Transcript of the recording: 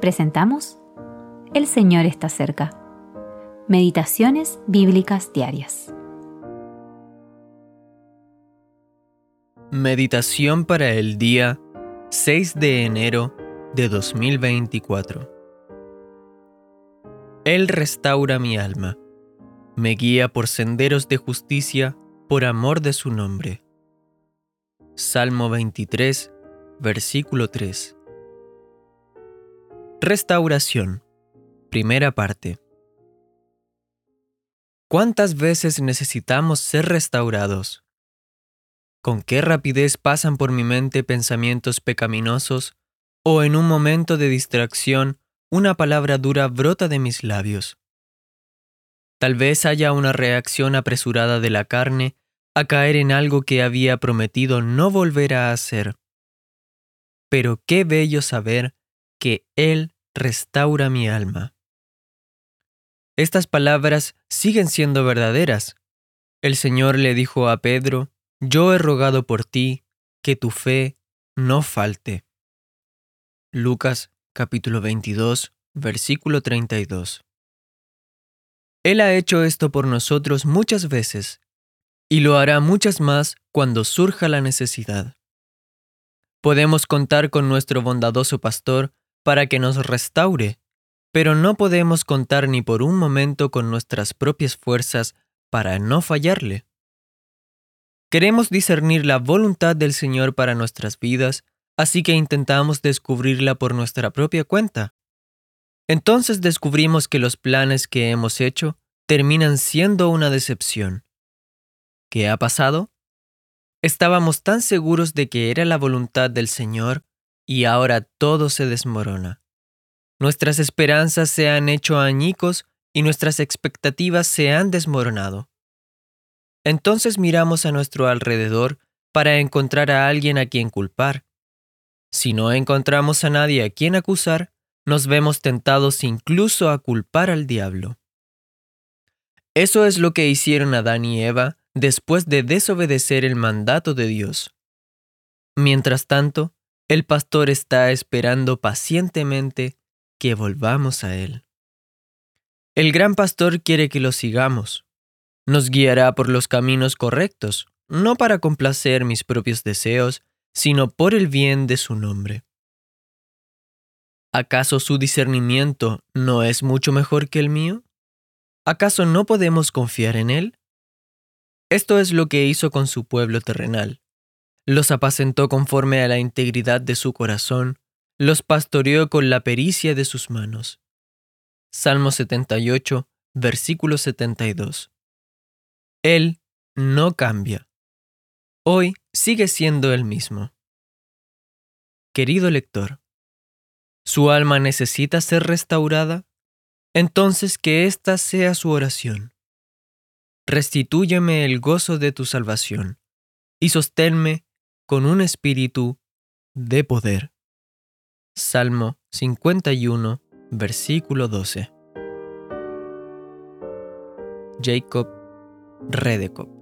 presentamos El Señor está cerca. Meditaciones bíblicas diarias. Meditación para el día 6 de enero de 2024. Él restaura mi alma, me guía por senderos de justicia por amor de su nombre. Salmo 23, versículo 3. Restauración. Primera parte. ¿Cuántas veces necesitamos ser restaurados? ¿Con qué rapidez pasan por mi mente pensamientos pecaminosos o en un momento de distracción una palabra dura brota de mis labios? Tal vez haya una reacción apresurada de la carne a caer en algo que había prometido no volver a hacer. Pero qué bello saber que Él restaura mi alma. Estas palabras siguen siendo verdaderas. El Señor le dijo a Pedro, Yo he rogado por ti, que tu fe no falte. Lucas capítulo 22, versículo 32. Él ha hecho esto por nosotros muchas veces, y lo hará muchas más cuando surja la necesidad. Podemos contar con nuestro bondadoso pastor para que nos restaure, pero no podemos contar ni por un momento con nuestras propias fuerzas para no fallarle. Queremos discernir la voluntad del Señor para nuestras vidas, así que intentamos descubrirla por nuestra propia cuenta. Entonces descubrimos que los planes que hemos hecho terminan siendo una decepción. ¿Qué ha pasado? Estábamos tan seguros de que era la voluntad del Señor y ahora todo se desmorona. Nuestras esperanzas se han hecho añicos y nuestras expectativas se han desmoronado. Entonces miramos a nuestro alrededor para encontrar a alguien a quien culpar. Si no encontramos a nadie a quien acusar, nos vemos tentados incluso a culpar al diablo. Eso es lo que hicieron Adán y Eva después de desobedecer el mandato de Dios. Mientras tanto, el pastor está esperando pacientemente que volvamos a Él. El gran pastor quiere que lo sigamos. Nos guiará por los caminos correctos, no para complacer mis propios deseos, sino por el bien de su nombre. ¿Acaso su discernimiento no es mucho mejor que el mío? ¿Acaso no podemos confiar en él? Esto es lo que hizo con su pueblo terrenal los apacentó conforme a la integridad de su corazón, los pastoreó con la pericia de sus manos. Salmo 78, versículo 72. Él no cambia. Hoy sigue siendo el mismo. Querido lector, ¿su alma necesita ser restaurada? Entonces que esta sea su oración. Restitúyeme el gozo de tu salvación y sosténme con un espíritu de poder. Salmo 51, versículo 12. Jacob Redekop